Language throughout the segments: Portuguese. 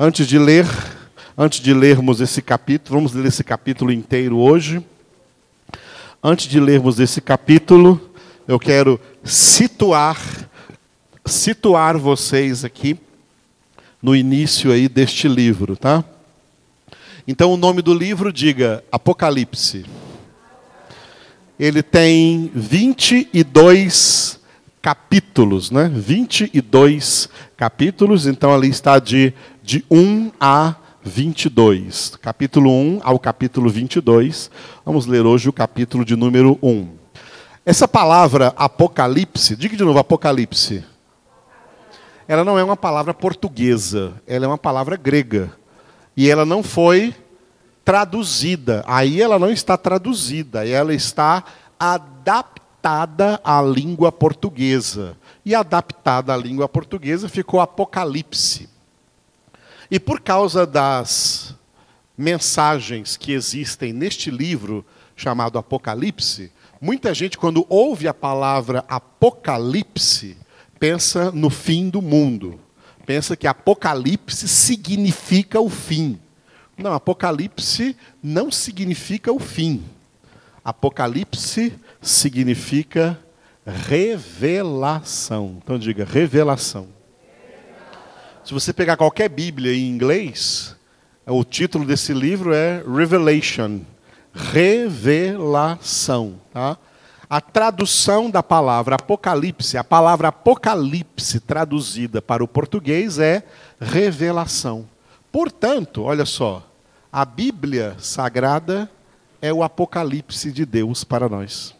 Antes de ler, antes de lermos esse capítulo, vamos ler esse capítulo inteiro hoje. Antes de lermos esse capítulo, eu quero situar situar vocês aqui no início aí deste livro, tá? Então o nome do livro diga Apocalipse. Ele tem 22 capítulos, né? 22 capítulos, então ali está de, de 1 a 22. Capítulo 1 ao capítulo 22. Vamos ler hoje o capítulo de número 1. Essa palavra apocalipse, diga de novo apocalipse. Ela não é uma palavra portuguesa, ela é uma palavra grega. E ela não foi traduzida. Aí ela não está traduzida, ela está adaptada à língua portuguesa. E adaptada à língua portuguesa ficou Apocalipse. E por causa das mensagens que existem neste livro chamado Apocalipse, muita gente, quando ouve a palavra Apocalipse, pensa no fim do mundo. Pensa que Apocalipse significa o fim. Não, Apocalipse não significa o fim. Apocalipse significa revelação. Então diga, revelação. Se você pegar qualquer Bíblia em inglês, o título desse livro é Revelation. Revelação. Tá? A tradução da palavra Apocalipse, a palavra Apocalipse traduzida para o português é revelação. Portanto, olha só, a Bíblia Sagrada é o Apocalipse de Deus para nós.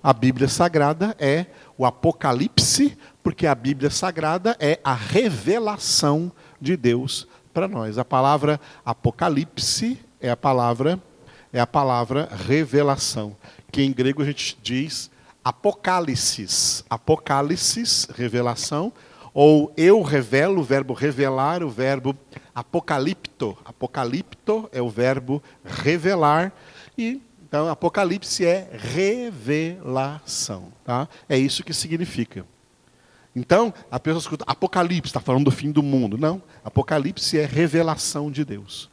A Bíblia Sagrada é o Apocalipse, porque a Bíblia Sagrada é a revelação de Deus para nós. A palavra Apocalipse é a palavra é a palavra revelação, que em grego a gente diz apocalipsis, apocalipsis, revelação, ou eu revelo, o verbo revelar, o verbo apocalipto. Apocalipto é o verbo revelar. E então Apocalipse é revelação. Tá? É isso que significa. Então, a pessoa escuta, Apocalipse, está falando do fim do mundo. Não, Apocalipse é revelação de Deus.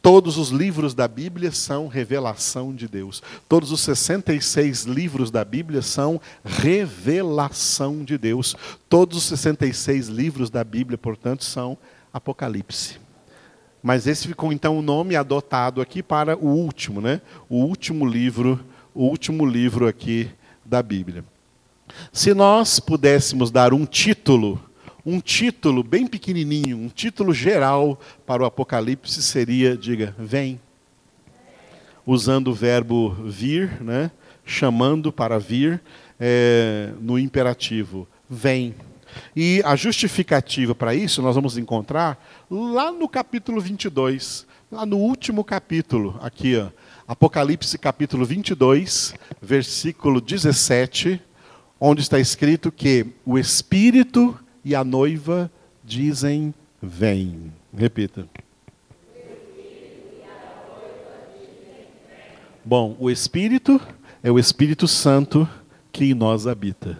Todos os livros da Bíblia são revelação de Deus. Todos os 66 livros da Bíblia são revelação de Deus. Todos os 66 livros da Bíblia, portanto, são Apocalipse. Mas esse ficou então o nome adotado aqui para o último, né? O último livro, o último livro aqui da Bíblia. Se nós pudéssemos dar um título um título bem pequenininho, um título geral para o Apocalipse seria, diga, vem. Usando o verbo vir, né? chamando para vir, é, no imperativo, vem. E a justificativa para isso nós vamos encontrar lá no capítulo 22, lá no último capítulo, aqui, ó, Apocalipse capítulo 22, versículo 17, onde está escrito que o Espírito e a noiva dizem: Vem. Repita. Bom, o Espírito é o Espírito Santo que em nós habita.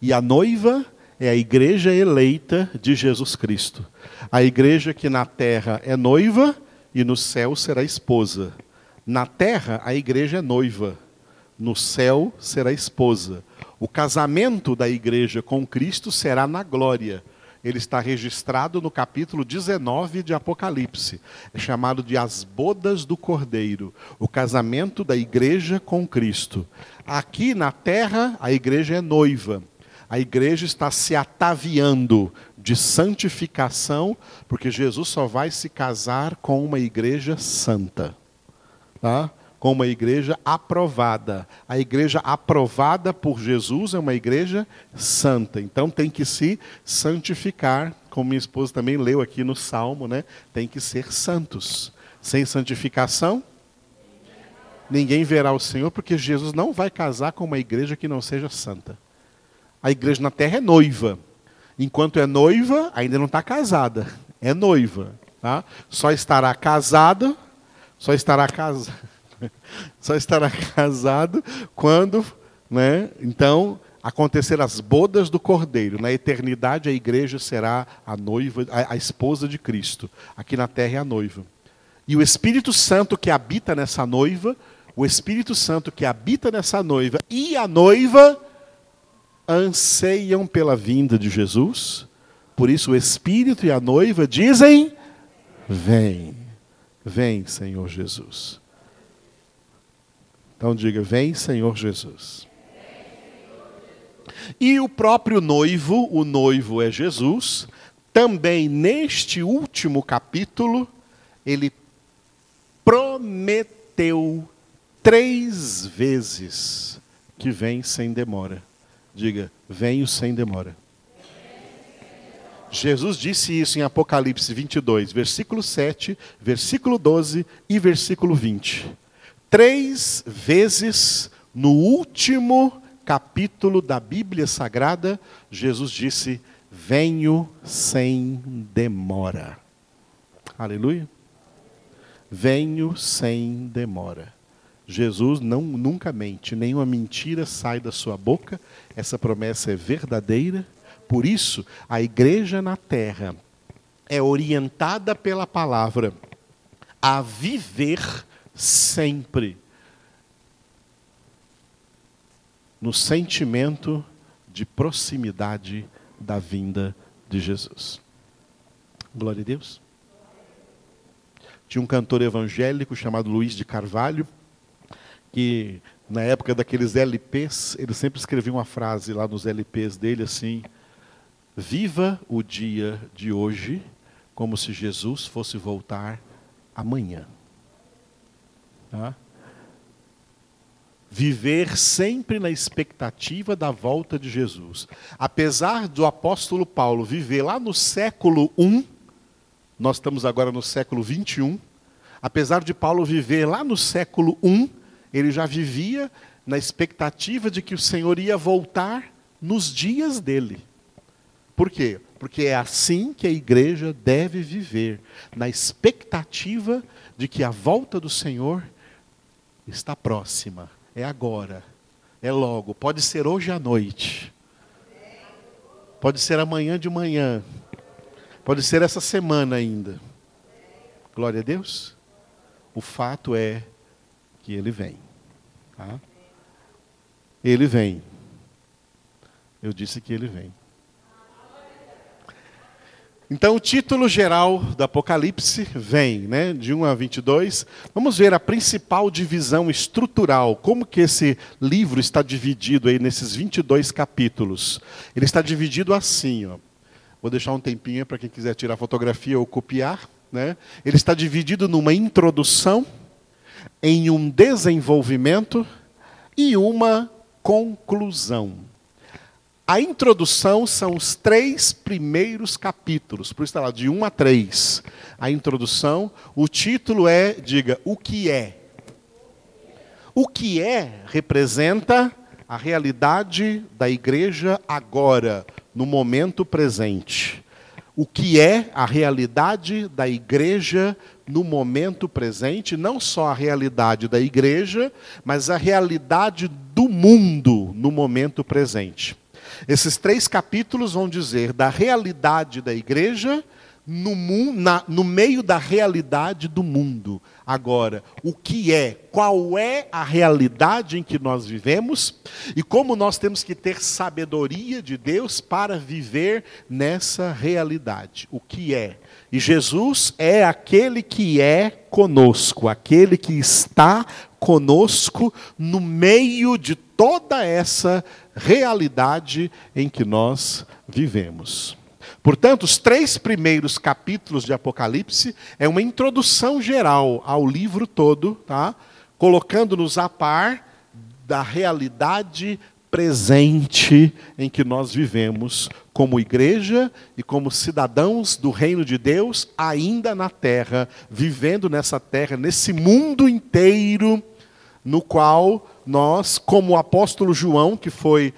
E a noiva é a igreja eleita de Jesus Cristo. A igreja que na terra é noiva e no céu será esposa. Na terra, a igreja é noiva, no céu será esposa. O casamento da igreja com Cristo será na glória. Ele está registrado no capítulo 19 de Apocalipse. É chamado de as bodas do Cordeiro, o casamento da igreja com Cristo. Aqui na terra, a igreja é noiva. A igreja está se ataviando de santificação, porque Jesus só vai se casar com uma igreja santa. Tá? Com uma igreja aprovada. A igreja aprovada por Jesus é uma igreja santa. Então tem que se santificar, como minha esposa também leu aqui no Salmo, né? Tem que ser santos. Sem santificação, ninguém verá o Senhor, porque Jesus não vai casar com uma igreja que não seja santa. A igreja na terra é noiva. Enquanto é noiva, ainda não está casada. É noiva. Tá? Só estará casada, só estará casada Só estará casado quando, né? Então, acontecer as bodas do Cordeiro. Na eternidade, a igreja será a noiva, a, a, esposa de Cristo. Aqui na terra é a noiva. E o Espírito Santo que habita nessa noiva, o Espírito Santo que habita nessa noiva e a noiva anseiam pela vinda de Jesus. Por isso, o Espírito e a noiva dizem: Vem, vem, Senhor Jesus. Então diga: Vem, Senhor Jesus. E o próprio noivo, o noivo é Jesus, também neste último capítulo, ele prometeu três vezes que vem sem demora. Diga, venho sem demora. Jesus disse isso em Apocalipse 22, versículo 7, versículo 12 e versículo 20. Três vezes no último capítulo da Bíblia Sagrada, Jesus disse: Venho sem demora. Aleluia. Venho sem demora. Jesus não nunca mente, nenhuma mentira sai da sua boca. Essa promessa é verdadeira. Por isso, a igreja na terra é orientada pela palavra a viver sempre no sentimento de proximidade da vinda de Jesus. Glória a Deus. Tinha um cantor evangélico chamado Luiz de Carvalho, que na época daqueles LPs, ele sempre escrevia uma frase lá nos LPs dele assim: Viva o dia de hoje como se Jesus fosse voltar amanhã. Tá? viver sempre na expectativa da volta de Jesus. Apesar do apóstolo Paulo viver lá no século I, nós estamos agora no século 21, apesar de Paulo viver lá no século I, ele já vivia na expectativa de que o Senhor ia voltar nos dias dele. Por quê? Porque é assim que a igreja deve viver, na expectativa de que a volta do Senhor está próxima é agora, é logo. Pode ser hoje à noite, pode ser amanhã de manhã, pode ser essa semana ainda. Glória a Deus. O fato é que ele vem. Tá? Ele vem. Eu disse que ele vem. Então, o título geral do Apocalipse vem, né, de 1 a 22. Vamos ver a principal divisão estrutural, como que esse livro está dividido aí nesses 22 capítulos. Ele está dividido assim, ó. Vou deixar um tempinho para quem quiser tirar fotografia ou copiar, né? Ele está dividido numa introdução, em um desenvolvimento e uma conclusão. A introdução são os três primeiros capítulos, por isso está lá, de 1 a 3. A introdução, o título é, diga, o que é. O que é representa a realidade da igreja agora, no momento presente. O que é a realidade da igreja no momento presente, não só a realidade da igreja, mas a realidade do mundo no momento presente. Esses três capítulos vão dizer da realidade da igreja no, na, no meio da realidade do mundo. Agora, o que é, qual é a realidade em que nós vivemos e como nós temos que ter sabedoria de Deus para viver nessa realidade. O que é? E Jesus é aquele que é conosco, aquele que está conosco no meio de toda essa realidade em que nós vivemos. Portanto, os três primeiros capítulos de Apocalipse é uma introdução geral ao livro todo, tá? colocando-nos a par da realidade presente em que nós vivemos como igreja e como cidadãos do reino de Deus, ainda na terra, vivendo nessa terra, nesse mundo inteiro, no qual nós, como o apóstolo João, que foi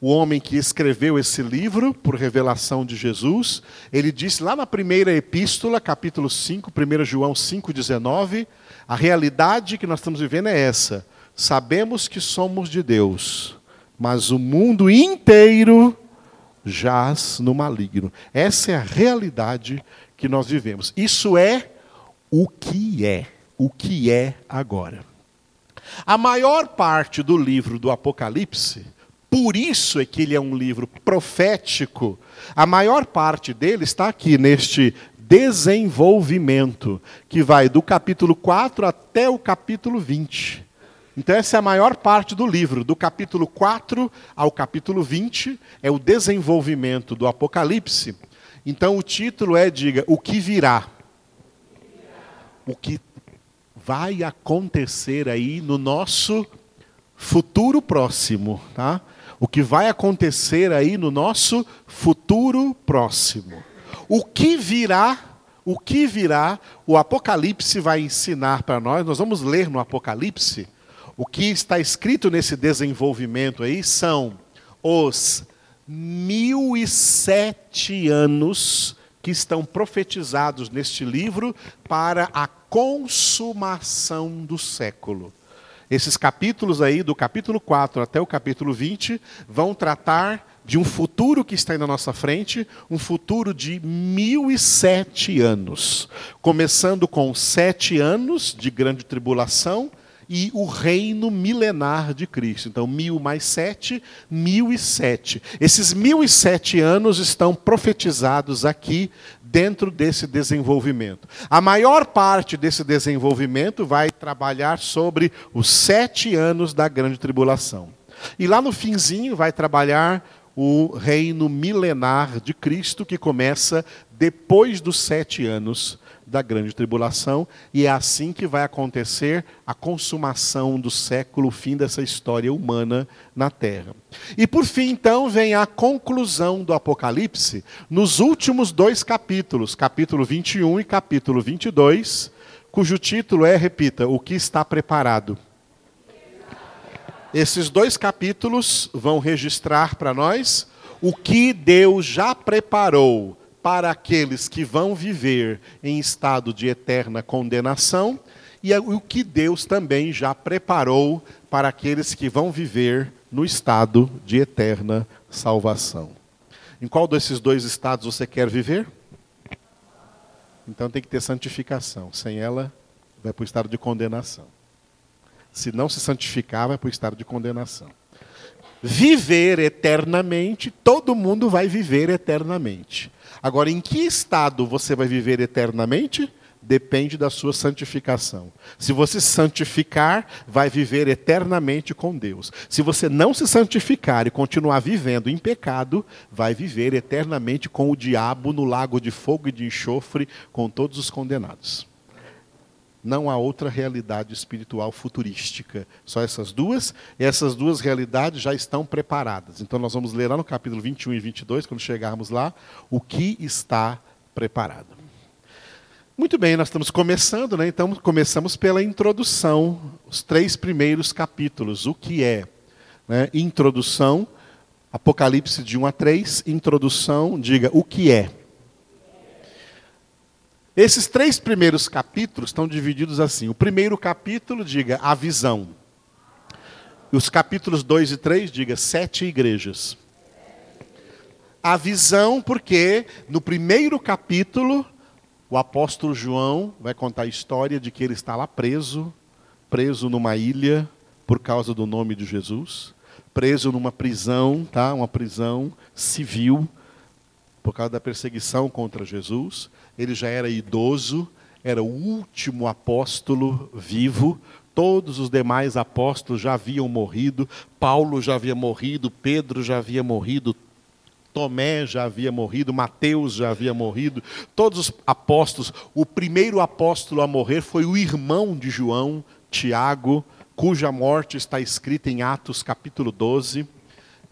o homem que escreveu esse livro por revelação de Jesus, ele disse lá na primeira epístola, capítulo 5, 1 João 5,19, a realidade que nós estamos vivendo é essa. Sabemos que somos de Deus, mas o mundo inteiro jaz no maligno. Essa é a realidade que nós vivemos. Isso é o que é, o que é agora. A maior parte do livro do Apocalipse, por isso é que ele é um livro profético, a maior parte dele está aqui neste desenvolvimento, que vai do capítulo 4 até o capítulo 20. Então, essa é a maior parte do livro, do capítulo 4 ao capítulo 20, é o desenvolvimento do Apocalipse. Então, o título é, diga, o que virá. O que vai acontecer aí no nosso futuro próximo, tá? O que vai acontecer aí no nosso futuro próximo. O que virá, o que virá, o Apocalipse vai ensinar para nós. Nós vamos ler no Apocalipse o que está escrito nesse desenvolvimento aí são os mil e sete anos que estão profetizados neste livro para a consumação do século. Esses capítulos aí, do capítulo 4 até o capítulo 20, vão tratar de um futuro que está aí na nossa frente, um futuro de mil e sete anos. Começando com sete anos de grande tribulação, e o reino milenar de Cristo. Então, mil mais sete, mil e sete. Esses mil e sete anos estão profetizados aqui dentro desse desenvolvimento. A maior parte desse desenvolvimento vai trabalhar sobre os sete anos da grande tribulação. E lá no finzinho vai trabalhar o reino milenar de Cristo, que começa depois dos sete anos da grande tribulação, e é assim que vai acontecer a consumação do século, o fim dessa história humana na Terra. E por fim, então, vem a conclusão do Apocalipse nos últimos dois capítulos, capítulo 21 e capítulo 22, cujo título é, repita, O que está preparado. Esses dois capítulos vão registrar para nós o que Deus já preparou para aqueles que vão viver em estado de eterna condenação e o que Deus também já preparou para aqueles que vão viver no estado de eterna salvação. Em qual desses dois estados você quer viver? Então tem que ter santificação. Sem ela, vai para o estado de condenação. Se não se santificar, vai para o estado de condenação. Viver eternamente, todo mundo vai viver eternamente. Agora, em que estado você vai viver eternamente? Depende da sua santificação. Se você santificar, vai viver eternamente com Deus. Se você não se santificar e continuar vivendo em pecado, vai viver eternamente com o diabo no lago de fogo e de enxofre, com todos os condenados. Não há outra realidade espiritual futurística. Só essas duas, e essas duas realidades já estão preparadas. Então nós vamos ler lá no capítulo 21 e 22, quando chegarmos lá, o que está preparado. Muito bem, nós estamos começando, né? então começamos pela introdução, os três primeiros capítulos. O que é? Né? Introdução, Apocalipse de 1 a 3, introdução, diga o que é. Esses três primeiros capítulos estão divididos assim. O primeiro capítulo, diga a visão. Os capítulos 2 e 3, diga sete igrejas. A visão, porque no primeiro capítulo, o apóstolo João vai contar a história de que ele está lá preso, preso numa ilha por causa do nome de Jesus, preso numa prisão, tá? Uma prisão civil por causa da perseguição contra Jesus ele já era idoso, era o último apóstolo vivo, todos os demais apóstolos já haviam morrido, Paulo já havia morrido, Pedro já havia morrido, Tomé já havia morrido, Mateus já havia morrido, todos os apóstolos. O primeiro apóstolo a morrer foi o irmão de João, Tiago, cuja morte está escrita em Atos capítulo 12.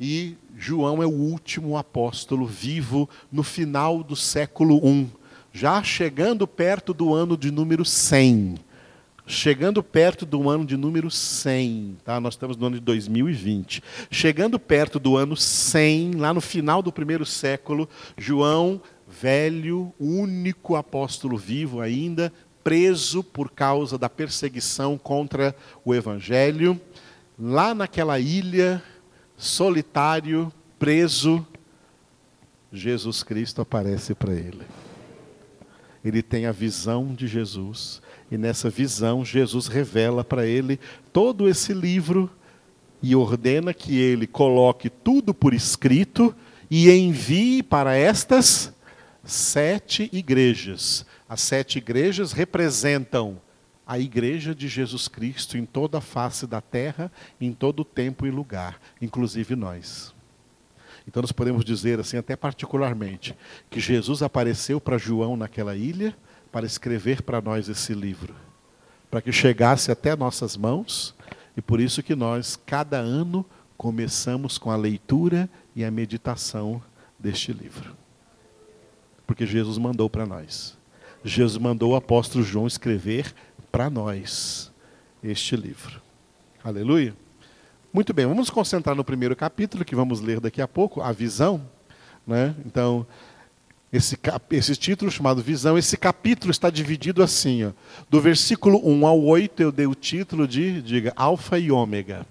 E João é o último apóstolo vivo no final do século I já chegando perto do ano de número 100. Chegando perto do ano de número 100, tá? nós estamos no ano de 2020. Chegando perto do ano 100, lá no final do primeiro século, João, velho, único apóstolo vivo ainda, preso por causa da perseguição contra o evangelho, lá naquela ilha solitário, preso, Jesus Cristo aparece para ele. Ele tem a visão de Jesus, e nessa visão, Jesus revela para ele todo esse livro e ordena que ele coloque tudo por escrito e envie para estas sete igrejas. As sete igrejas representam a igreja de Jesus Cristo em toda a face da terra, em todo tempo e lugar, inclusive nós. Então nós podemos dizer assim, até particularmente, que Jesus apareceu para João naquela ilha para escrever para nós esse livro, para que chegasse até nossas mãos, e por isso que nós cada ano começamos com a leitura e a meditação deste livro. Porque Jesus mandou para nós. Jesus mandou o apóstolo João escrever para nós este livro. Aleluia. Muito bem, vamos concentrar no primeiro capítulo, que vamos ler daqui a pouco, a visão. Né? Então, esse, esse título chamado Visão, esse capítulo está dividido assim: ó, do versículo 1 ao 8, eu dei o título de, diga, Alfa e Ômega.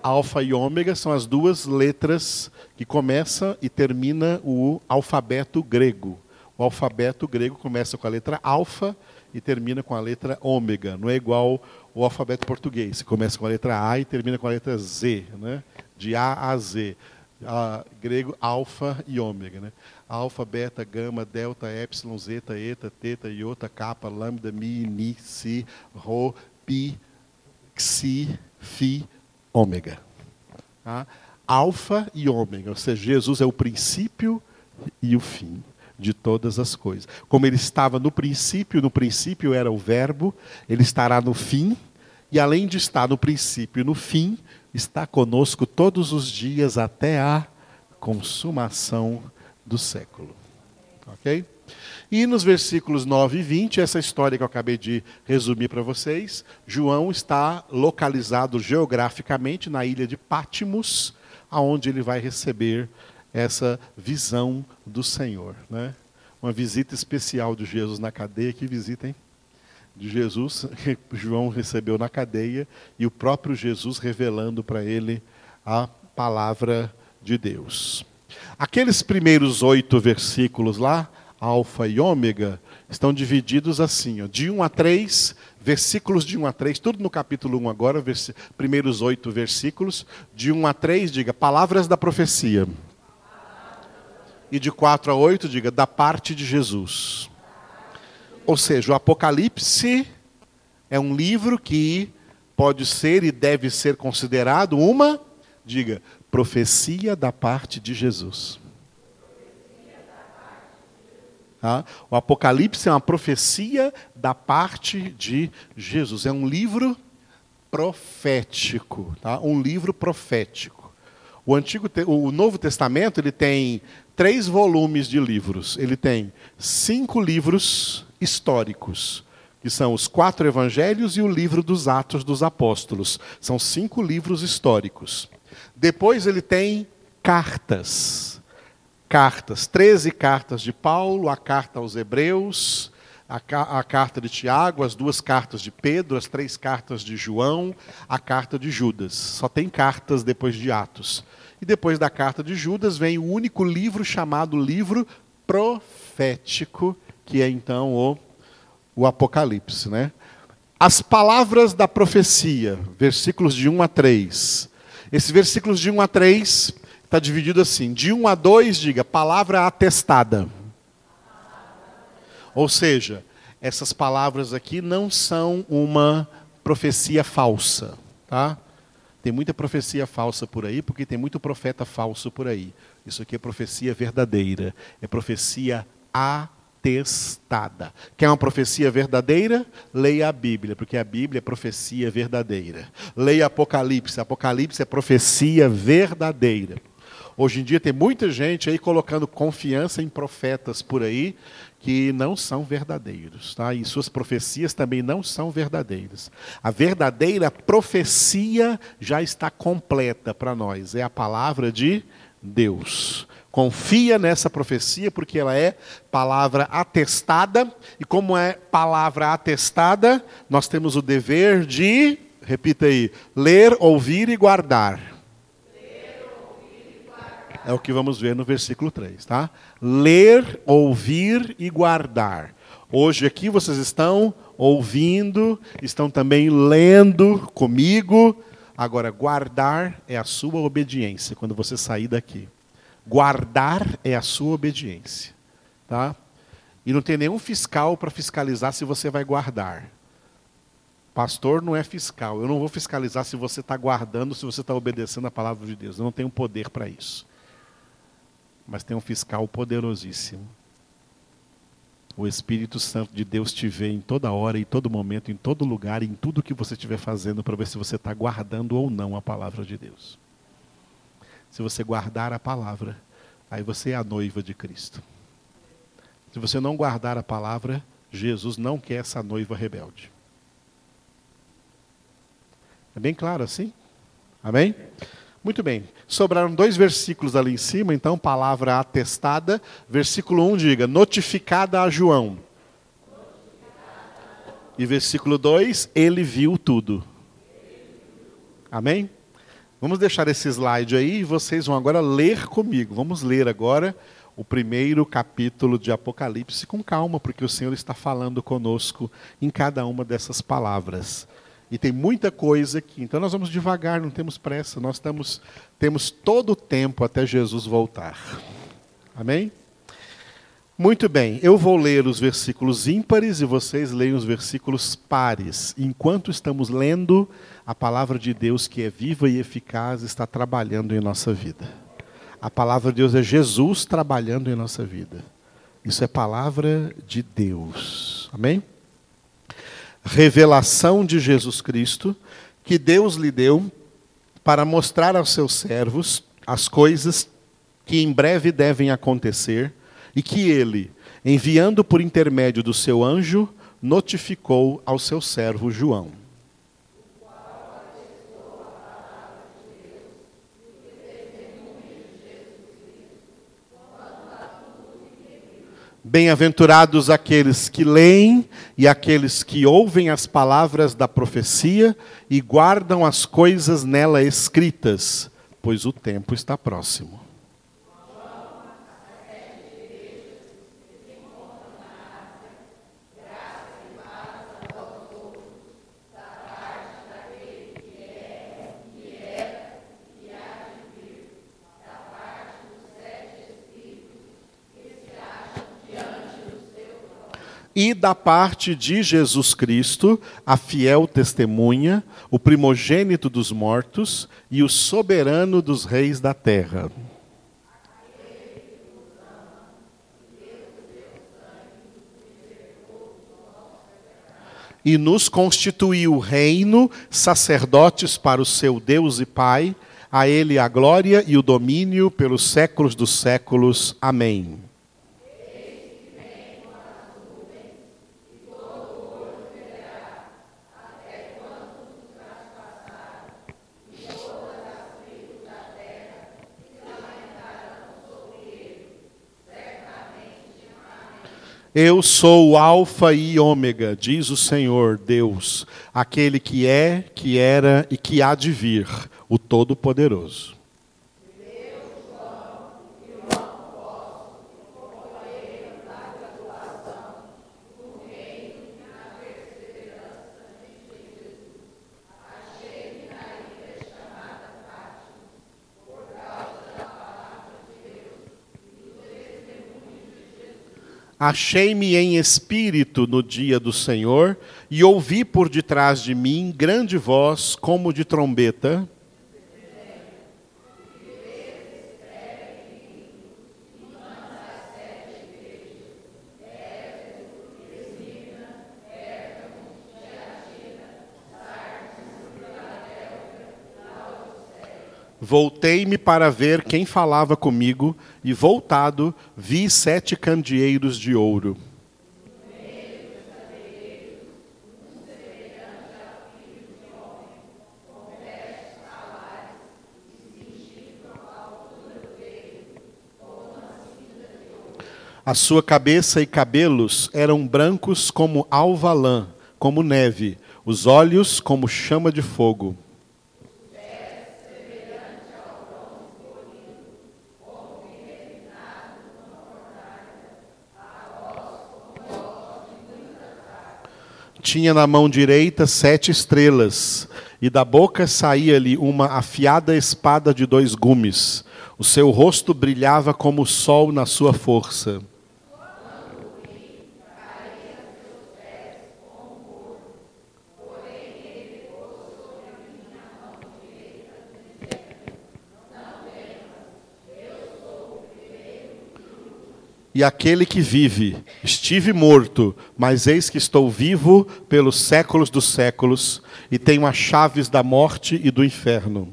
Alfa e Ômega são as duas letras que começa e termina o alfabeto grego. O alfabeto grego começa com a letra alfa e termina com a letra ômega. Não é igual o alfabeto português. Começa com a letra A e termina com a letra Z, né? de A a Z. A, grego alfa e ômega. Né? Alfa, beta, gama, delta, epsilon, zeta, eta, teta, iota, kappa, lambda, mi, ni, si, rho, pi, xi, fi, ômega. Tá? Alfa e ômega, ou seja, Jesus é o princípio e o fim de todas as coisas. Como ele estava no princípio, no princípio era o Verbo, ele estará no fim, e além de estar no princípio e no fim, está conosco todos os dias até a consumação do século. Ok? E nos versículos 9 e 20, essa história que eu acabei de resumir para vocês, João está localizado geograficamente na ilha de Pátimos, aonde ele vai receber essa visão do Senhor. Né? Uma visita especial de Jesus na cadeia. Que visita, hein? De Jesus, que João recebeu na cadeia, e o próprio Jesus revelando para ele a palavra de Deus. Aqueles primeiros oito versículos lá, Alfa e Ômega, estão divididos assim, ó, de 1 a 3, versículos de 1 a 3, tudo no capítulo 1 agora, primeiros oito versículos, de 1 a 3, diga, palavras da profecia. E de 4 a 8, diga, da parte de Jesus. Ou seja, o Apocalipse é um livro que pode ser e deve ser considerado uma, diga, profecia da parte de Jesus. Tá? O Apocalipse é uma profecia da parte de Jesus. É um livro profético, tá? um livro profético. O Antigo, o Novo Testamento ele tem três volumes de livros. Ele tem cinco livros históricos, que são os quatro Evangelhos e o livro dos Atos dos Apóstolos. São cinco livros históricos. Depois ele tem cartas cartas, 13 cartas de Paulo, a carta aos Hebreus, a, a, carta de Tiago, as duas cartas de Pedro, as três cartas de João, a carta de Judas. Só tem cartas depois de Atos. E depois da carta de Judas vem o único livro chamado livro profético, que é então o, o Apocalipse. Né? As palavras da profecia, versículos de 1 a 3. Esses versículos de 1 a 3 está dividido assim: de 1 a 2, diga, palavra atestada. Ou seja, essas palavras aqui não são uma profecia falsa. Tá? Tem muita profecia falsa por aí, porque tem muito profeta falso por aí. Isso aqui é profecia verdadeira, é profecia atestada. Quer uma profecia verdadeira? Leia a Bíblia, porque a Bíblia é profecia verdadeira. Leia Apocalipse, Apocalipse é profecia verdadeira. Hoje em dia tem muita gente aí colocando confiança em profetas por aí que não são verdadeiros, tá? E suas profecias também não são verdadeiras. A verdadeira profecia já está completa para nós, é a palavra de Deus. Confia nessa profecia porque ela é palavra atestada e como é palavra atestada, nós temos o dever de, repita aí, ler, ouvir e guardar É o que vamos ver no versículo 3, tá? Ler, ouvir e guardar. Hoje aqui vocês estão ouvindo, estão também lendo comigo. Agora, guardar é a sua obediência quando você sair daqui. Guardar é a sua obediência, tá? E não tem nenhum fiscal para fiscalizar se você vai guardar. Pastor não é fiscal. Eu não vou fiscalizar se você está guardando, se você está obedecendo a palavra de Deus. Eu não tenho poder para isso. Mas tem um fiscal poderosíssimo. O Espírito Santo de Deus te vê em toda hora, em todo momento, em todo lugar, em tudo que você estiver fazendo, para ver se você está guardando ou não a palavra de Deus. Se você guardar a palavra, aí você é a noiva de Cristo. Se você não guardar a palavra, Jesus não quer essa noiva rebelde. É bem claro assim? Amém? Muito bem. Sobraram dois versículos ali em cima, então, palavra atestada. Versículo 1 diga: notificada a João. E versículo 2: ele viu tudo. Amém? Vamos deixar esse slide aí e vocês vão agora ler comigo. Vamos ler agora o primeiro capítulo de Apocalipse com calma, porque o Senhor está falando conosco em cada uma dessas palavras. E tem muita coisa aqui. Então nós vamos devagar, não temos pressa. Nós estamos, temos todo o tempo até Jesus voltar. Amém? Muito bem, eu vou ler os versículos ímpares e vocês leem os versículos pares. Enquanto estamos lendo, a palavra de Deus, que é viva e eficaz, está trabalhando em nossa vida. A palavra de Deus é Jesus trabalhando em nossa vida. Isso é palavra de Deus. Amém? Revelação de Jesus Cristo, que Deus lhe deu para mostrar aos seus servos as coisas que em breve devem acontecer e que ele, enviando por intermédio do seu anjo, notificou ao seu servo João. Bem-aventurados aqueles que leem e aqueles que ouvem as palavras da profecia e guardam as coisas nela escritas, pois o tempo está próximo. E da parte de Jesus Cristo, a fiel testemunha, o primogênito dos mortos e o soberano dos reis da terra. E nos constituiu reino, sacerdotes para o seu Deus e Pai, a Ele a glória e o domínio pelos séculos dos séculos. Amém. Eu sou o Alfa e Ômega, diz o Senhor Deus, aquele que é, que era e que há de vir, o Todo-Poderoso. Achei-me em espírito no dia do Senhor e ouvi por detrás de mim grande voz como de trombeta. Voltei-me para ver quem falava comigo, e voltado, vi sete candeeiros de ouro. A sua cabeça e cabelos eram brancos como alva-lã, como neve, os olhos como chama de fogo. Tinha na mão direita sete estrelas, e da boca saía-lhe uma afiada espada de dois gumes. O seu rosto brilhava como o sol na sua força. E aquele que vive. Estive morto, mas eis que estou vivo pelos séculos dos séculos, e tenho as chaves da morte e do inferno.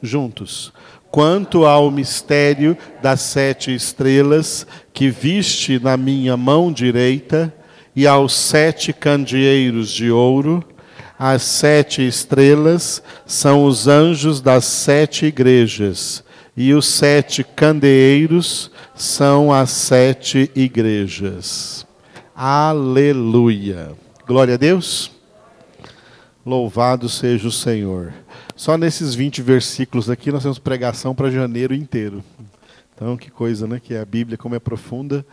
Juntos. Quanto ao mistério das sete estrelas que viste na minha mão direita, e aos sete candeeiros de ouro, as sete estrelas são os anjos das sete igrejas, e os sete candeeiros são as sete igrejas. Aleluia. Glória a Deus. Louvado seja o Senhor. Só nesses 20 versículos aqui nós temos pregação para janeiro inteiro. Então, que coisa, né? Que a Bíblia, como é profunda.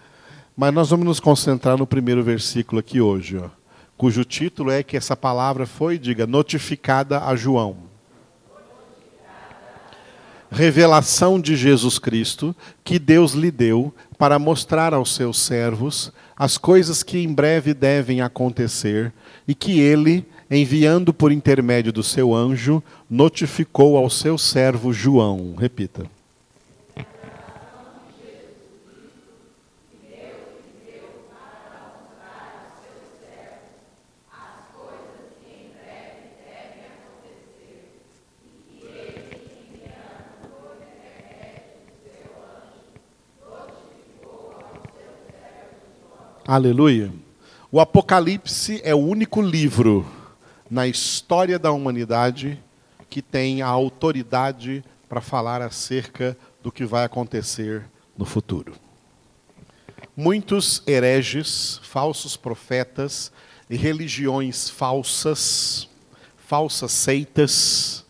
Mas nós vamos nos concentrar no primeiro versículo aqui hoje, ó cujo título é que essa palavra foi, diga, notificada a João. Revelação de Jesus Cristo que Deus lhe deu para mostrar aos seus servos as coisas que em breve devem acontecer e que ele, enviando por intermédio do seu anjo, notificou ao seu servo João. Repita. Aleluia. O Apocalipse é o único livro na história da humanidade que tem a autoridade para falar acerca do que vai acontecer no futuro. Muitos hereges, falsos profetas e religiões falsas, falsas seitas,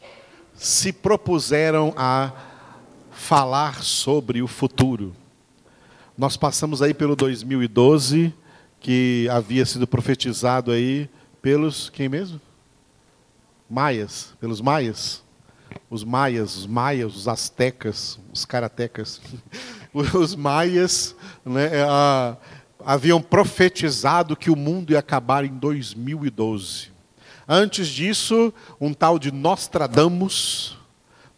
se propuseram a falar sobre o futuro nós passamos aí pelo 2012, que havia sido profetizado aí pelos quem mesmo? Maias, pelos maias. Os maias, os maias, os astecas, os karatecas. Os maias né, haviam profetizado que o mundo ia acabar em 2012. Antes disso, um tal de Nostradamus,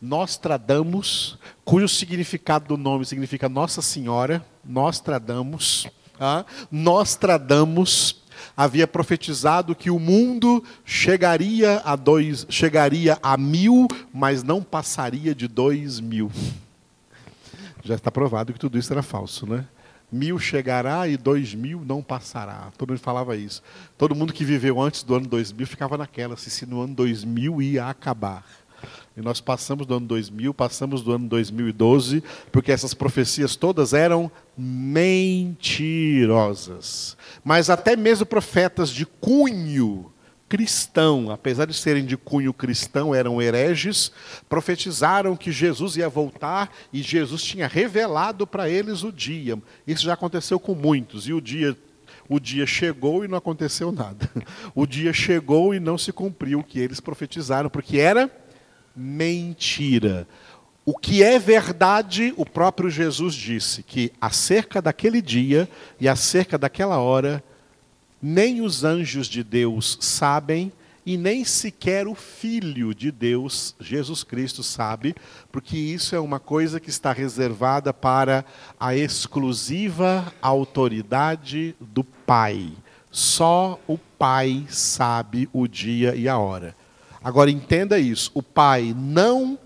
Nostradamus, cujo significado do nome significa Nossa Senhora, Nostradamus, ah, Nostradamus havia profetizado que o mundo chegaria a dois, chegaria a mil, mas não passaria de dois mil. Já está provado que tudo isso era falso, né? Mil chegará e dois mil não passará. Todo mundo falava isso. Todo mundo que viveu antes do ano 2000 ficava naquela, se no ano 2000 ia acabar. E nós passamos do ano 2000, passamos do ano 2012, porque essas profecias todas eram mentirosas. Mas até mesmo profetas de cunho cristão, apesar de serem de cunho cristão, eram hereges, profetizaram que Jesus ia voltar e Jesus tinha revelado para eles o dia. Isso já aconteceu com muitos, e o dia o dia chegou e não aconteceu nada. O dia chegou e não se cumpriu o que eles profetizaram, porque era mentira. O que é verdade, o próprio Jesus disse que acerca daquele dia e acerca daquela hora, nem os anjos de Deus sabem e nem sequer o Filho de Deus, Jesus Cristo, sabe, porque isso é uma coisa que está reservada para a exclusiva autoridade do Pai. Só o Pai sabe o dia e a hora. Agora entenda isso: o Pai não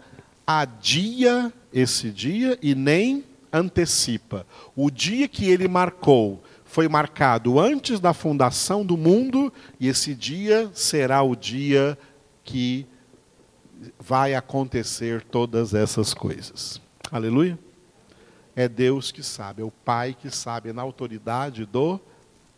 adia esse dia e nem antecipa. O dia que ele marcou foi marcado antes da fundação do mundo, e esse dia será o dia que vai acontecer todas essas coisas. Aleluia? É Deus que sabe, é o Pai que sabe, é na autoridade do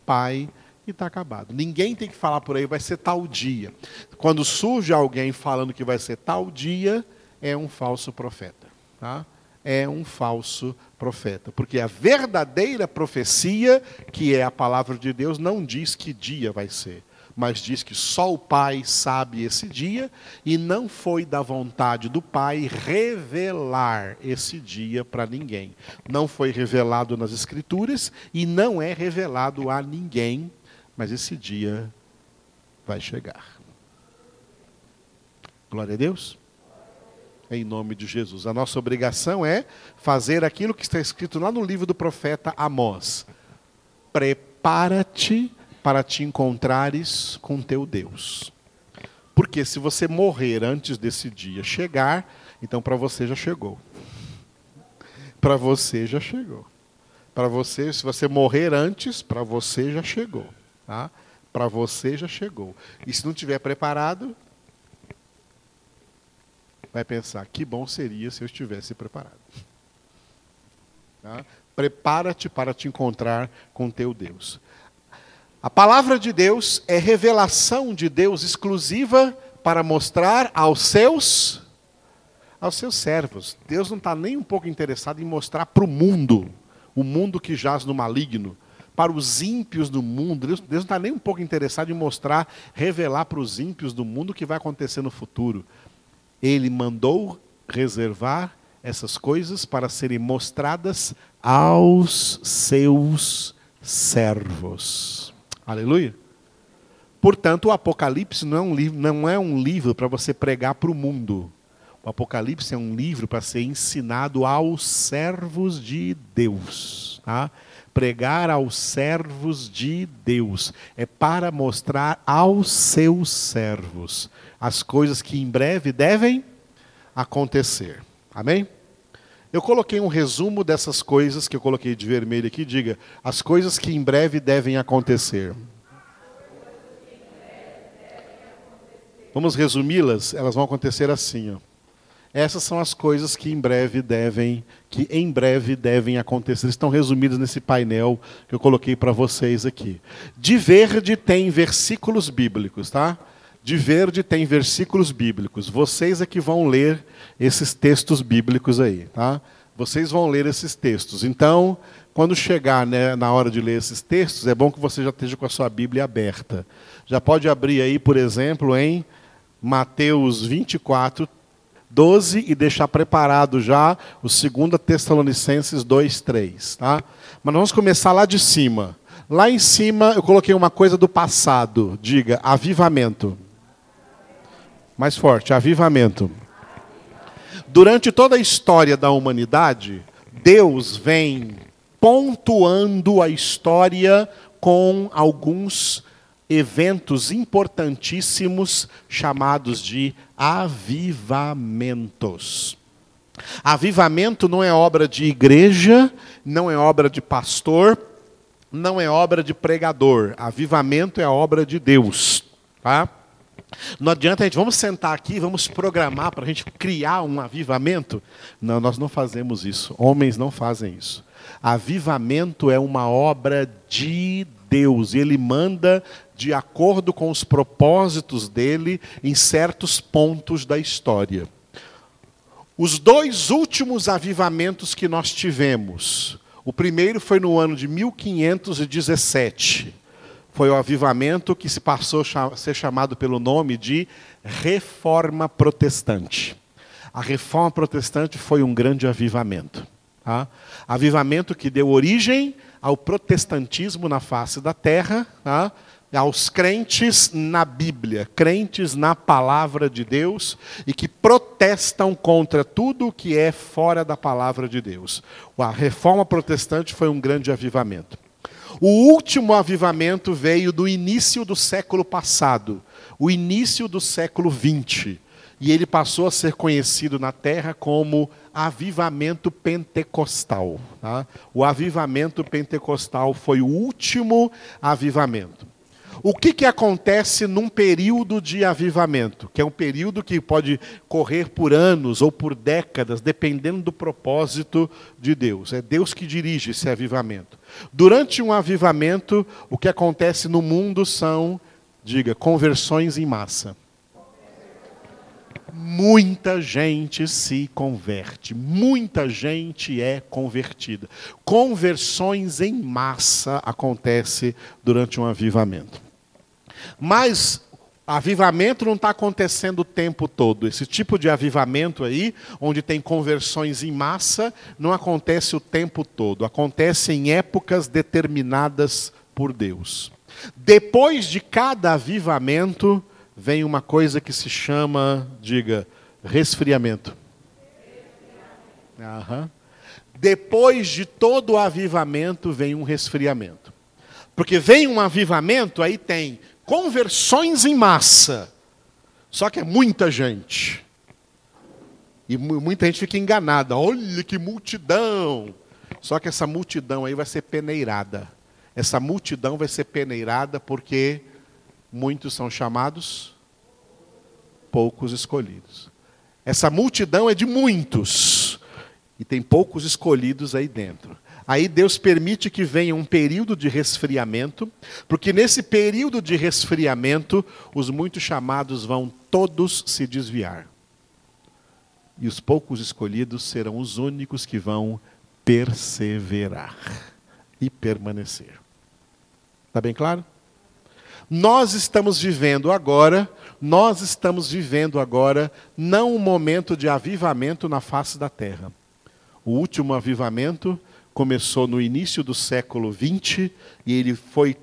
Pai e está acabado. Ninguém tem que falar por aí, vai ser tal dia. Quando surge alguém falando que vai ser tal dia, é um falso profeta. Tá? É um falso profeta. Porque a verdadeira profecia, que é a palavra de Deus, não diz que dia vai ser mas diz que só o Pai sabe esse dia e não foi da vontade do Pai revelar esse dia para ninguém. Não foi revelado nas Escrituras e não é revelado a ninguém, mas esse dia vai chegar. Glória a Deus. Em nome de Jesus. A nossa obrigação é fazer aquilo que está escrito lá no livro do profeta Amós. Prepara-te para te encontrares com teu Deus. Porque se você morrer antes desse dia chegar, então para você já chegou. Para você já chegou. Para você, se você morrer antes, para você já chegou. Tá? Para você já chegou. E se não tiver preparado, vai pensar: que bom seria se eu estivesse preparado. Tá? Prepara-te para te encontrar com teu Deus. A palavra de Deus é revelação de Deus exclusiva para mostrar aos seus aos seus servos. Deus não está nem um pouco interessado em mostrar para o mundo, o mundo que jaz no maligno, para os ímpios do mundo. Deus, Deus não está nem um pouco interessado em mostrar, revelar para os ímpios do mundo o que vai acontecer no futuro. Ele mandou reservar essas coisas para serem mostradas aos seus servos. Aleluia? Portanto, o Apocalipse não é um livro, não é um livro para você pregar para o mundo. O Apocalipse é um livro para ser ensinado aos servos de Deus. Tá? Pregar aos servos de Deus é para mostrar aos seus servos as coisas que em breve devem acontecer. Amém? Eu coloquei um resumo dessas coisas que eu coloquei de vermelho aqui, diga, as coisas que em breve devem acontecer. Vamos resumi-las? Elas vão acontecer assim, ó. Essas são as coisas que em breve devem, que em breve devem acontecer. Estão resumidas nesse painel que eu coloquei para vocês aqui. De verde tem versículos bíblicos, tá? De verde tem versículos bíblicos. Vocês é que vão ler esses textos bíblicos aí, tá? Vocês vão ler esses textos. Então, quando chegar né, na hora de ler esses textos, é bom que você já esteja com a sua Bíblia aberta. Já pode abrir aí, por exemplo, em Mateus 24, 12 e deixar preparado já o 2 Tessalonicenses 2, 3. Tá? Mas vamos começar lá de cima. Lá em cima eu coloquei uma coisa do passado. Diga, avivamento. Mais forte, avivamento. Durante toda a história da humanidade, Deus vem pontuando a história com alguns eventos importantíssimos chamados de avivamentos. Avivamento não é obra de igreja, não é obra de pastor, não é obra de pregador. Avivamento é obra de Deus. Tá? Não adianta a gente, vamos sentar aqui, vamos programar para a gente criar um avivamento. Não, nós não fazemos isso. Homens não fazem isso. Avivamento é uma obra de Deus. Ele manda de acordo com os propósitos dele em certos pontos da história. Os dois últimos avivamentos que nós tivemos. O primeiro foi no ano de 1517 foi o avivamento que se passou a ser chamado pelo nome de Reforma Protestante. A Reforma Protestante foi um grande avivamento. Tá? Avivamento que deu origem ao protestantismo na face da terra, tá? Aos crentes na Bíblia, crentes na palavra de Deus e que protestam contra tudo o que é fora da palavra de Deus. A reforma protestante foi um grande avivamento. O último avivamento veio do início do século passado, o início do século XX. E ele passou a ser conhecido na terra como avivamento pentecostal. Tá? O avivamento pentecostal foi o último avivamento. O que, que acontece num período de avivamento? Que é um período que pode correr por anos ou por décadas, dependendo do propósito de Deus. É Deus que dirige esse avivamento. Durante um avivamento, o que acontece no mundo são, diga, conversões em massa. muita gente se converte, muita gente é convertida. Conversões em massa acontece durante um avivamento. Mas avivamento não está acontecendo o tempo todo. Esse tipo de avivamento aí, onde tem conversões em massa, não acontece o tempo todo. Acontece em épocas determinadas por Deus. Depois de cada avivamento, vem uma coisa que se chama, diga, resfriamento. Depois de todo o avivamento, vem um resfriamento. Porque vem um avivamento, aí tem conversões em massa. Só que é muita gente. E muita gente fica enganada. Olha que multidão. Só que essa multidão aí vai ser peneirada. Essa multidão vai ser peneirada porque muitos são chamados, poucos escolhidos. Essa multidão é de muitos, e tem poucos escolhidos aí dentro. Aí Deus permite que venha um período de resfriamento, porque nesse período de resfriamento, os muitos chamados vão todos se desviar. E os poucos escolhidos serão os únicos que vão perseverar e permanecer. Está bem claro? Nós estamos vivendo agora, nós estamos vivendo agora não um momento de avivamento na face da terra. O último avivamento começou no início do século XX e ele foi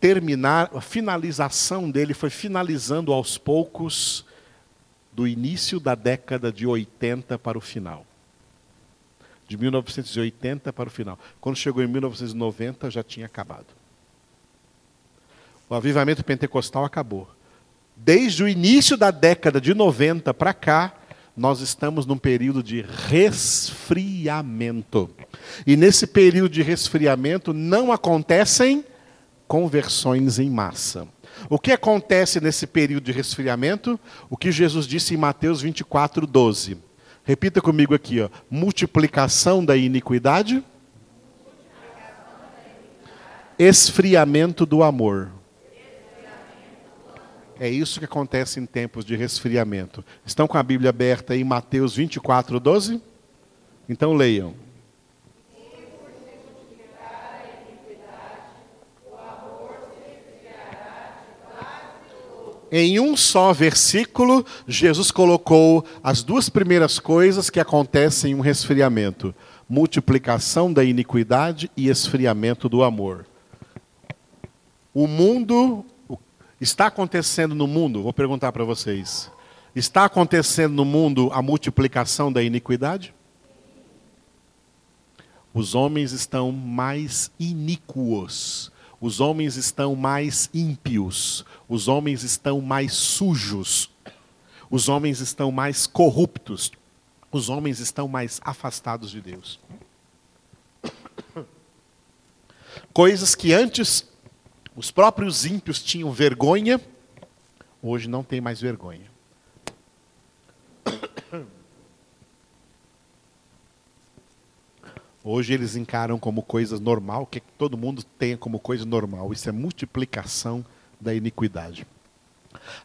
terminar, a finalização dele foi finalizando aos poucos do início da década de 80 para o final. De 1980 para o final. Quando chegou em 1990 já tinha acabado. O avivamento pentecostal acabou. Desde o início da década de 90 para cá, nós estamos num período de resfriamento. E nesse período de resfriamento não acontecem conversões em massa. O que acontece nesse período de resfriamento? O que Jesus disse em Mateus 24, 12. Repita comigo aqui, ó. multiplicação da iniquidade, esfriamento do amor. É isso que acontece em tempos de resfriamento. Estão com a Bíblia aberta em Mateus 24, 12? Então leiam. Em um só versículo, Jesus colocou as duas primeiras coisas que acontecem em um resfriamento: multiplicação da iniquidade e esfriamento do amor. O mundo Está acontecendo no mundo, vou perguntar para vocês, está acontecendo no mundo a multiplicação da iniquidade? Os homens estão mais iníquos, os homens estão mais ímpios, os homens estão mais sujos, os homens estão mais corruptos, os homens estão mais afastados de Deus. Coisas que antes os próprios ímpios tinham vergonha, hoje não tem mais vergonha. Hoje eles encaram como coisa normal, que todo mundo tenha como coisa normal. Isso é multiplicação da iniquidade.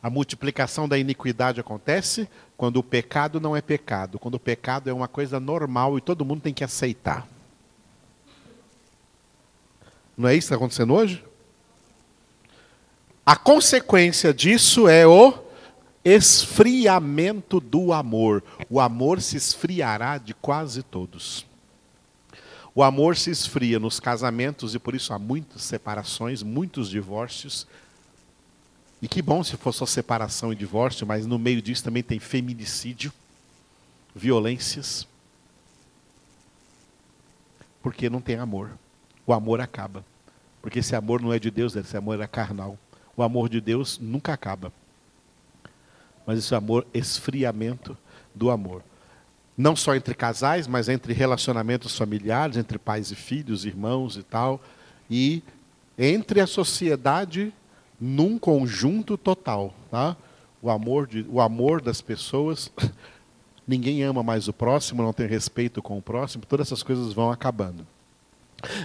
A multiplicação da iniquidade acontece quando o pecado não é pecado, quando o pecado é uma coisa normal e todo mundo tem que aceitar. Não é isso que está acontecendo hoje? A consequência disso é o esfriamento do amor. O amor se esfriará de quase todos. O amor se esfria nos casamentos e por isso há muitas separações, muitos divórcios. E que bom se for só separação e divórcio, mas no meio disso também tem feminicídio, violências. Porque não tem amor. O amor acaba. Porque esse amor não é de Deus, esse amor é carnal. O amor de Deus nunca acaba. Mas esse amor, esfriamento do amor. Não só entre casais, mas entre relacionamentos familiares, entre pais e filhos, irmãos e tal. E entre a sociedade num conjunto total. Tá? O, amor de, o amor das pessoas. Ninguém ama mais o próximo, não tem respeito com o próximo, todas essas coisas vão acabando.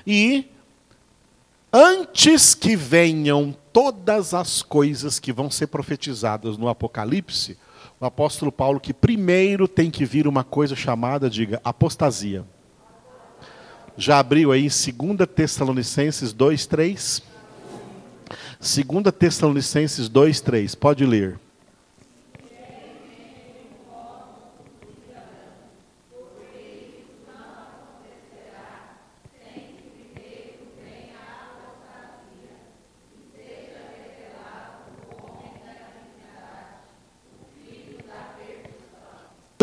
E antes que venham todas as coisas que vão ser profetizadas no Apocalipse, o apóstolo Paulo que primeiro tem que vir uma coisa chamada, diga, apostasia. Já abriu aí 2 Tessalonicenses 2, 3? 2 Tessalonicenses 2, 3. Pode ler.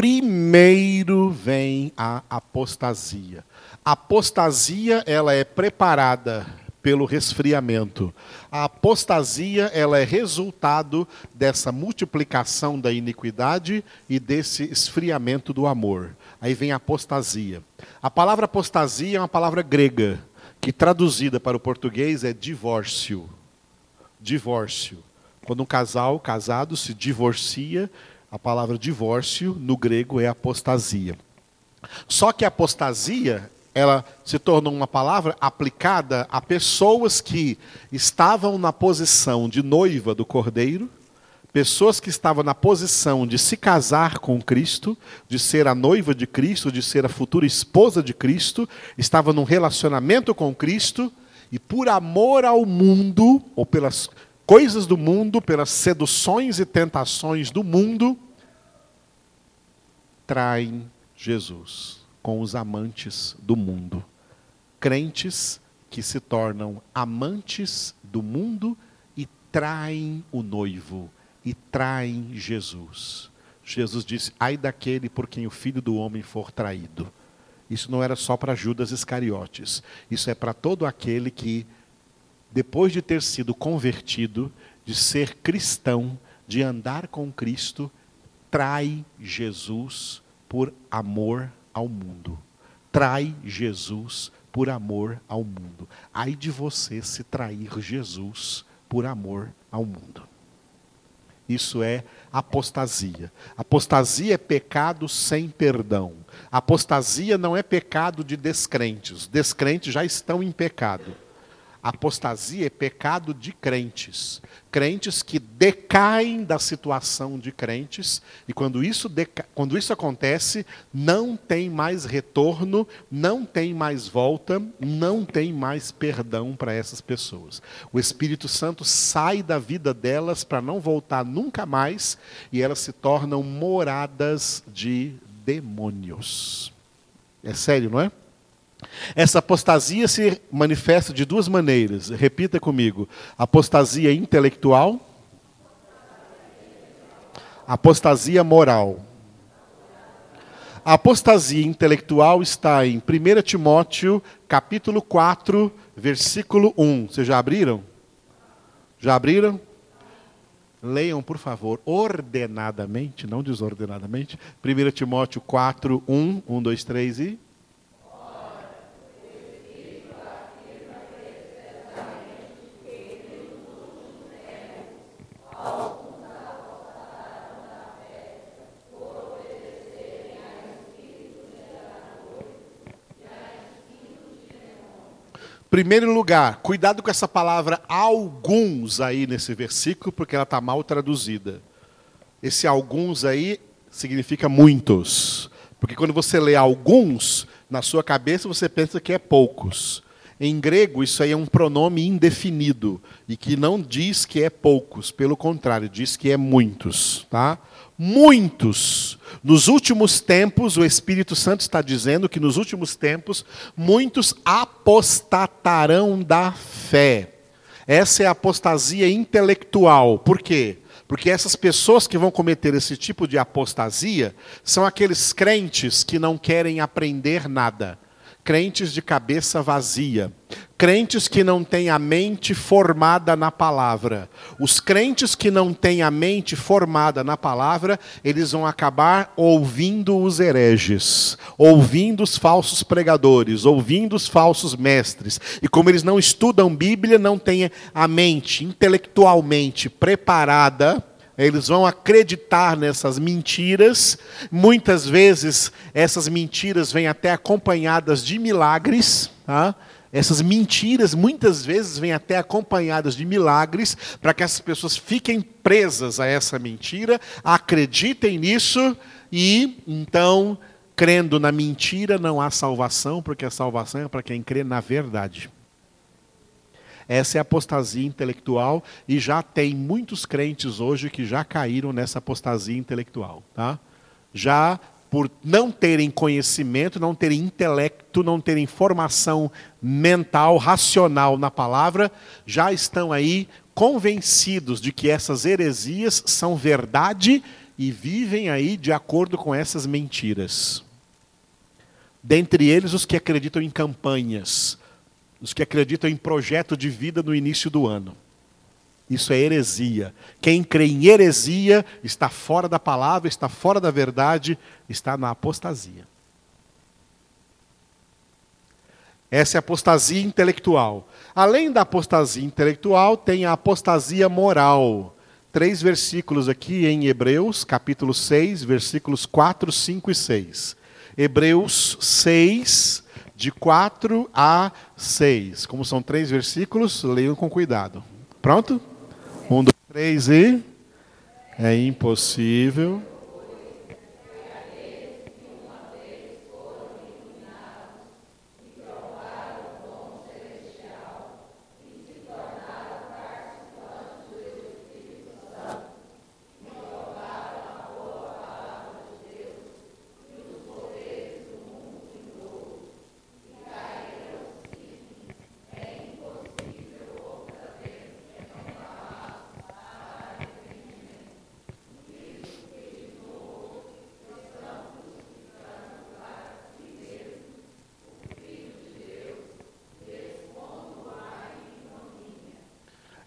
primeiro vem a apostasia. A apostasia ela é preparada pelo resfriamento. A apostasia ela é resultado dessa multiplicação da iniquidade e desse esfriamento do amor. Aí vem a apostasia. A palavra apostasia é uma palavra grega que traduzida para o português é divórcio. Divórcio. Quando um casal casado se divorcia, a palavra divórcio no grego é apostasia. Só que a apostasia, ela se tornou uma palavra aplicada a pessoas que estavam na posição de noiva do cordeiro, pessoas que estavam na posição de se casar com Cristo, de ser a noiva de Cristo, de ser a futura esposa de Cristo, estavam num relacionamento com Cristo e por amor ao mundo, ou pelas coisas do mundo, pelas seduções e tentações do mundo, traem Jesus com os amantes do mundo. Crentes que se tornam amantes do mundo e traem o noivo, e traem Jesus. Jesus disse: Ai daquele por quem o filho do homem for traído. Isso não era só para Judas Iscariotes, isso é para todo aquele que, depois de ter sido convertido, de ser cristão, de andar com Cristo, trai Jesus por amor ao mundo. Trai Jesus por amor ao mundo. Ai de você se trair Jesus por amor ao mundo. Isso é apostasia. Apostasia é pecado sem perdão. Apostasia não é pecado de descrentes. Descrentes já estão em pecado. Apostasia é pecado de crentes. Crentes que decaem da situação de crentes, e quando isso, deca... quando isso acontece, não tem mais retorno, não tem mais volta, não tem mais perdão para essas pessoas. O Espírito Santo sai da vida delas para não voltar nunca mais, e elas se tornam moradas de demônios. É sério, não é? Essa apostasia se manifesta de duas maneiras. Repita comigo: apostasia intelectual, apostasia moral. A apostasia intelectual está em 1 Timóteo, capítulo 4, versículo 1. Vocês já abriram? Já abriram? Leiam, por favor, ordenadamente, não desordenadamente. 1 Timóteo 4, 1, 1, 2, 3 e. Primeiro lugar, cuidado com essa palavra alguns aí nesse versículo, porque ela está mal traduzida. Esse alguns aí significa muitos. Porque quando você lê alguns, na sua cabeça você pensa que é poucos. Em grego, isso aí é um pronome indefinido e que não diz que é poucos, pelo contrário, diz que é muitos, tá? Muitos. Nos últimos tempos, o Espírito Santo está dizendo que nos últimos tempos, muitos apostatarão da fé. Essa é a apostasia intelectual. Por quê? Porque essas pessoas que vão cometer esse tipo de apostasia são aqueles crentes que não querem aprender nada crentes de cabeça vazia, crentes que não têm a mente formada na palavra. Os crentes que não têm a mente formada na palavra, eles vão acabar ouvindo os hereges, ouvindo os falsos pregadores, ouvindo os falsos mestres. E como eles não estudam Bíblia, não têm a mente intelectualmente preparada, eles vão acreditar nessas mentiras. Muitas vezes essas mentiras vêm até acompanhadas de milagres. Tá? Essas mentiras muitas vezes vêm até acompanhadas de milagres para que essas pessoas fiquem presas a essa mentira, acreditem nisso e então, crendo na mentira, não há salvação, porque a salvação é para quem crê na verdade. Essa é apostasia intelectual e já tem muitos crentes hoje que já caíram nessa apostasia intelectual, tá? Já por não terem conhecimento, não terem intelecto, não terem formação mental, racional na palavra, já estão aí convencidos de que essas heresias são verdade e vivem aí de acordo com essas mentiras. Dentre eles, os que acreditam em campanhas, os que acreditam em projeto de vida no início do ano. Isso é heresia. Quem crê em heresia está fora da palavra, está fora da verdade, está na apostasia. Essa é a apostasia intelectual. Além da apostasia intelectual, tem a apostasia moral. Três versículos aqui em Hebreus, capítulo 6, versículos 4, 5 e 6. Hebreus 6, de 4 a 6. Como são três versículos, leiam com cuidado. Pronto? Um, dois, três e. É impossível.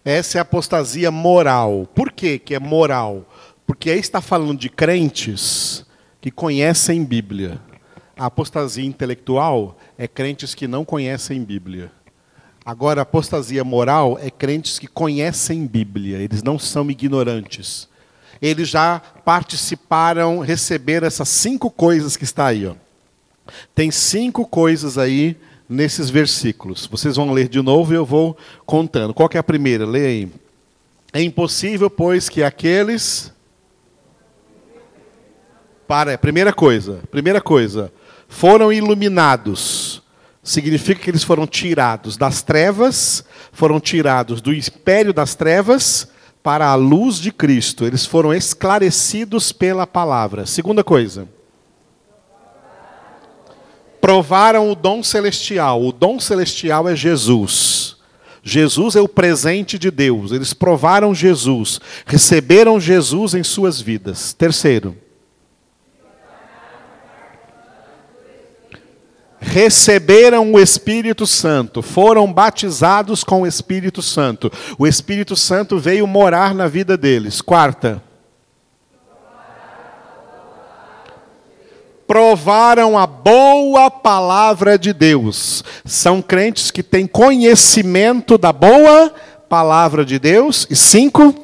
Essa é a apostasia moral. Por que, que é moral? Porque aí está falando de crentes que conhecem Bíblia. A apostasia intelectual é crentes que não conhecem Bíblia. Agora, a apostasia moral é crentes que conhecem Bíblia, eles não são ignorantes. Eles já participaram, receberam essas cinco coisas que está aí. Ó. Tem cinco coisas aí nesses versículos. Vocês vão ler de novo e eu vou contando. Qual é a primeira? Leia aí. É impossível, pois, que aqueles. Para, primeira coisa, primeira coisa, foram iluminados. Significa que eles foram tirados das trevas, foram tirados do império das trevas para a luz de Cristo. Eles foram esclarecidos pela palavra. Segunda coisa, provaram o dom celestial. O dom celestial é Jesus. Jesus é o presente de Deus. Eles provaram Jesus, receberam Jesus em suas vidas. Terceiro, receberam o Espírito Santo, foram batizados com o Espírito Santo. O Espírito Santo veio morar na vida deles. Quarta, provaram a boa palavra de Deus. São crentes que têm conhecimento da boa palavra de Deus. E cinco.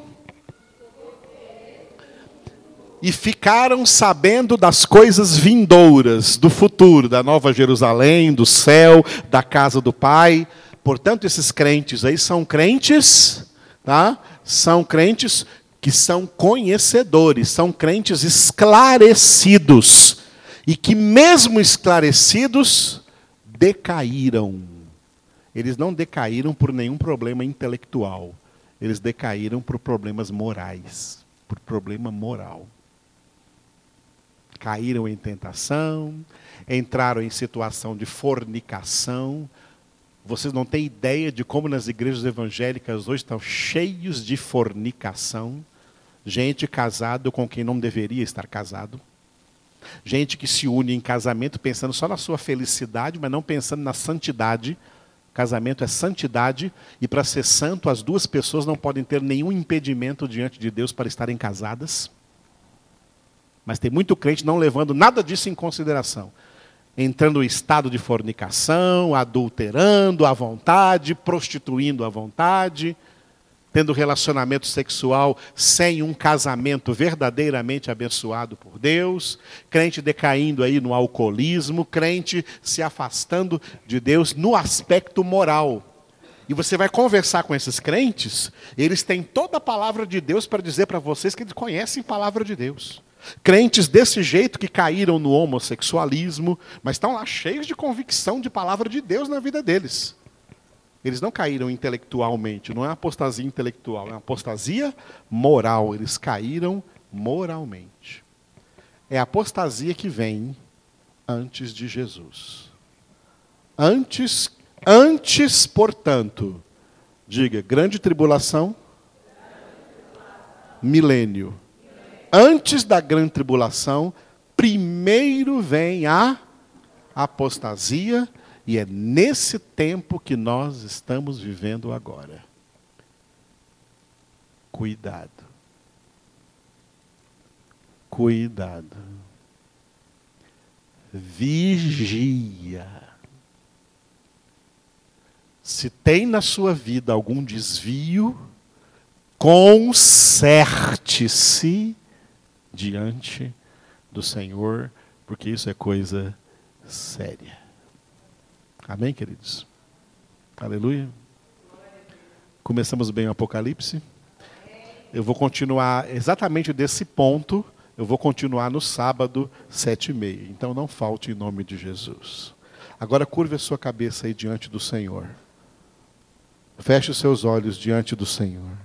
E ficaram sabendo das coisas vindouras, do futuro, da Nova Jerusalém, do céu, da casa do Pai. Portanto, esses crentes aí são crentes, tá? São crentes que são conhecedores, são crentes esclarecidos e que, mesmo esclarecidos, decaíram. Eles não decaíram por nenhum problema intelectual, eles decaíram por problemas morais, por problema moral. Caíram em tentação, entraram em situação de fornicação. Vocês não têm ideia de como nas igrejas evangélicas hoje estão cheios de fornicação. Gente casado com quem não deveria estar casado. Gente que se une em casamento pensando só na sua felicidade, mas não pensando na santidade. Casamento é santidade, e para ser santo, as duas pessoas não podem ter nenhum impedimento diante de Deus para estarem casadas. Mas tem muito crente não levando nada disso em consideração. Entrando em estado de fornicação, adulterando à vontade, prostituindo à vontade. Tendo relacionamento sexual sem um casamento verdadeiramente abençoado por Deus, crente decaindo aí no alcoolismo, crente se afastando de Deus no aspecto moral. E você vai conversar com esses crentes, eles têm toda a palavra de Deus para dizer para vocês que eles conhecem a palavra de Deus. Crentes desse jeito que caíram no homossexualismo, mas estão lá cheios de convicção de palavra de Deus na vida deles. Eles não caíram intelectualmente, não é apostasia intelectual, é uma apostasia moral. Eles caíram moralmente. É a apostasia que vem antes de Jesus. Antes, antes, portanto, diga, grande tribulação, milênio. Antes da grande tribulação, primeiro vem a apostasia e é nesse tempo que nós estamos vivendo agora. Cuidado. Cuidado. Vigia. Se tem na sua vida algum desvio, conserte-se diante do Senhor, porque isso é coisa séria. Amém, queridos? Aleluia. Começamos bem o Apocalipse. Eu vou continuar exatamente desse ponto. Eu vou continuar no sábado, sete e meia. Então não falte em nome de Jesus. Agora curve a sua cabeça aí diante do Senhor. Feche os seus olhos diante do Senhor.